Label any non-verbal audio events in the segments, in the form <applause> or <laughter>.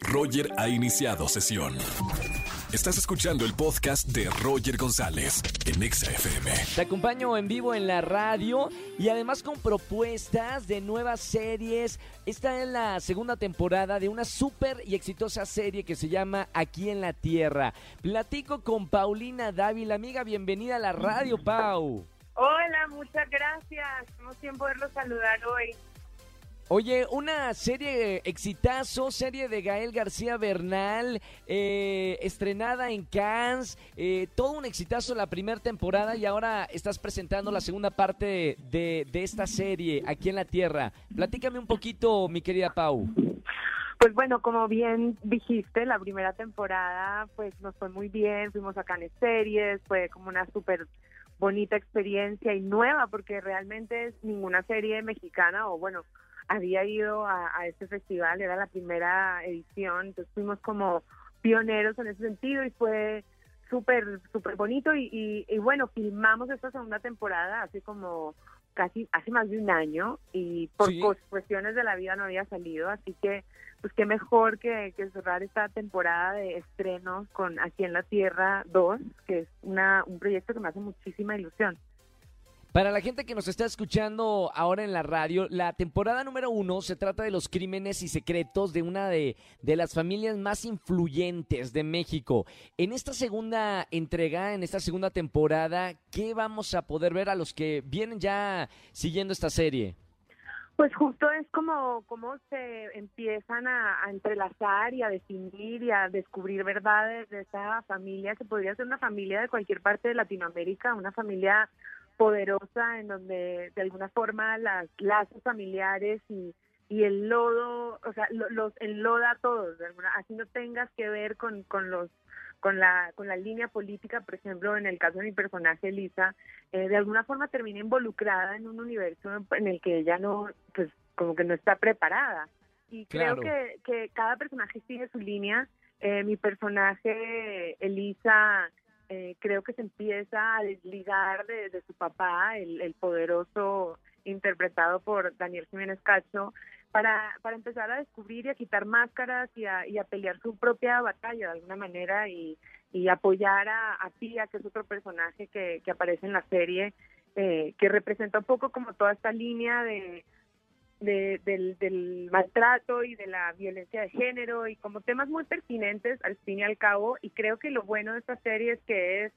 Roger ha iniciado sesión. Estás escuchando el podcast de Roger González en Exa FM. Te acompaño en vivo en la radio y además con propuestas de nuevas series. Esta es la segunda temporada de una súper y exitosa serie que se llama Aquí en la Tierra. Platico con Paulina Dávila. Amiga, bienvenida a la radio, Pau. Hola, muchas gracias. Emoción poderlo saludar hoy. Oye, una serie exitazo, serie de Gael García Bernal, eh, estrenada en Cannes, eh, todo un exitazo la primera temporada y ahora estás presentando la segunda parte de, de esta serie aquí en la Tierra. Platícame un poquito, mi querida Pau. Pues bueno, como bien dijiste, la primera temporada pues nos fue muy bien, fuimos a Cannes Series, fue como una súper bonita experiencia y nueva porque realmente es ninguna serie mexicana o bueno, había ido a, este festival, era la primera edición, entonces fuimos como pioneros en ese sentido y fue súper, súper bonito y, y, bueno, filmamos esta segunda temporada hace como casi, hace más de un año y por cuestiones de la vida no había salido, así que pues qué mejor que, que cerrar esta temporada de estreno con Aquí en la Tierra 2, que es una, un proyecto que me hace muchísima ilusión. Para la gente que nos está escuchando ahora en la radio, la temporada número uno se trata de los crímenes y secretos de una de, de, las familias más influyentes de México. En esta segunda entrega, en esta segunda temporada, ¿qué vamos a poder ver a los que vienen ya siguiendo esta serie? Pues justo es como cómo se empiezan a, entrelazar y a definir y a descubrir verdades de esa familia, que podría ser una familia de cualquier parte de Latinoamérica, una familia poderosa en donde de alguna forma las lazos familiares y, y el lodo, o sea, los enloda a todos, así no tengas que ver con, con los con la con la línea política, por ejemplo, en el caso de mi personaje Lisa, eh, de alguna forma termina involucrada en un universo en el que ella no, pues como que no está preparada. Y creo que, que cada personaje sigue su línea. Eh, mi personaje Elisa eh, creo que se empieza a desligar de, su papá, el, poderoso interpretado por Daniel Jiménez Cacho, para, para empezar a descubrir y a quitar máscaras y a, y a pelear su propia batalla de alguna manera y, y apoyar a, a Pia, que es otro personaje que, que aparece en la serie, eh, que representa un poco como toda esta línea de del, del, maltrato y de la violencia de género y como temas muy pertinentes al fin y al cabo. Y creo que lo bueno de esta serie es que es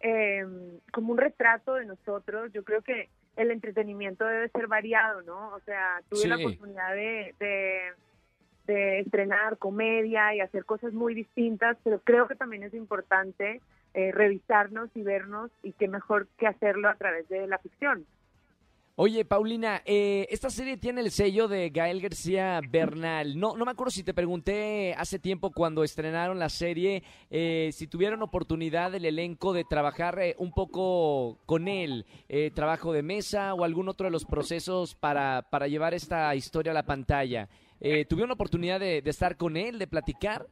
eh, como un retrato de nosotros. Yo creo que el entretenimiento debe ser variado no o sea tuve la oportunidad de, de, estrenar comedia y hacer cosas muy distintas pero creo que también es importante eh, revisarnos y vernos y qué mejor que hacerlo a través de la ficción Oye, Paulina, eh, esta serie tiene el sello de Gael García Bernal. No, no me acuerdo si te pregunté hace tiempo cuando estrenaron la serie eh, si tuvieron oportunidad del elenco de trabajar eh, un poco con él, trabajo de mesa o algún otro de los procesos para, para llevar esta historia a la pantalla. ¿Tuvieron oportunidad de, de estar con él, de platicar?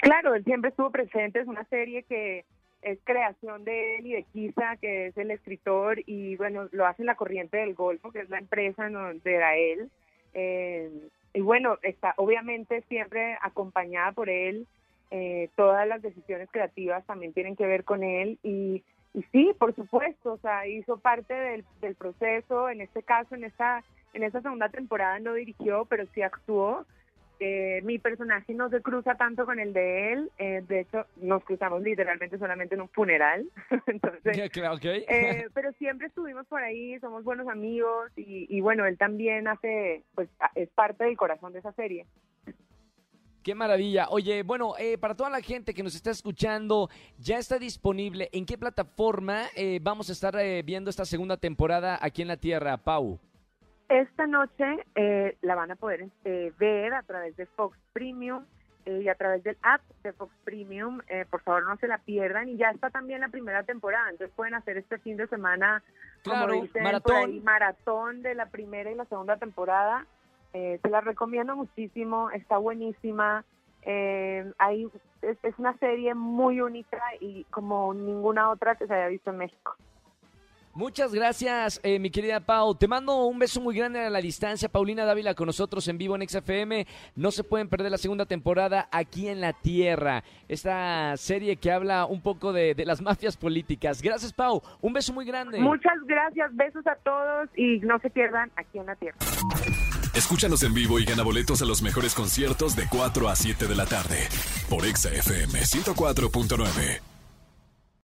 Claro, él siempre estuvo presente. Es una serie que es creación de él y de Kisa, que es el escritor, y bueno, lo hace la Corriente del Golfo, que es la empresa donde era él. Eh, y bueno, está obviamente siempre acompañada por él. Eh, todas las decisiones creativas también tienen que ver con él y, y sí, por supuesto, o sea, hizo parte del, del proceso. En este caso, en esta en esta segunda temporada no dirigió, pero sí actuó eh, mi personaje no se cruza tanto con el de él, eh, de hecho nos cruzamos literalmente solamente en un funeral, <laughs> entonces, eh, pero siempre estuvimos por ahí, somos buenos amigos y, bueno, él también hace, pues es parte del corazón de esa serie. Qué maravilla. Oye, bueno, para toda la gente que nos está escuchando, ya está disponible. ¿En qué plataforma vamos a estar viendo esta segunda temporada aquí en la Tierra, Pau? Esta noche eh, la van a poder eh, ver a través de Fox Premium eh, y a través del app de Fox Premium. por favor, no se la pierdan. Y ya está también la primera temporada. Entonces pueden hacer este fin de semana, claro, como dicen, maratón. maratón de la primera y la segunda temporada. se la recomiendo muchísimo. Está buenísima. hay, es una serie muy única y como ninguna otra que se haya visto en México. Muchas gracias, eh, mi querida Pau. Te mando un beso muy grande a la distancia. Paulina Dávila con nosotros en vivo en XFM. No se pueden perder la segunda temporada aquí en la Tierra. Esta serie que habla un poco de, de las mafias políticas. Gracias, Pau. Un beso muy grande. Muchas gracias, besos a todos y no se pierdan aquí en la Tierra. Escúchanos en vivo y gana boletos a los mejores conciertos de 4 a 7 de la tarde por XFM 104.9.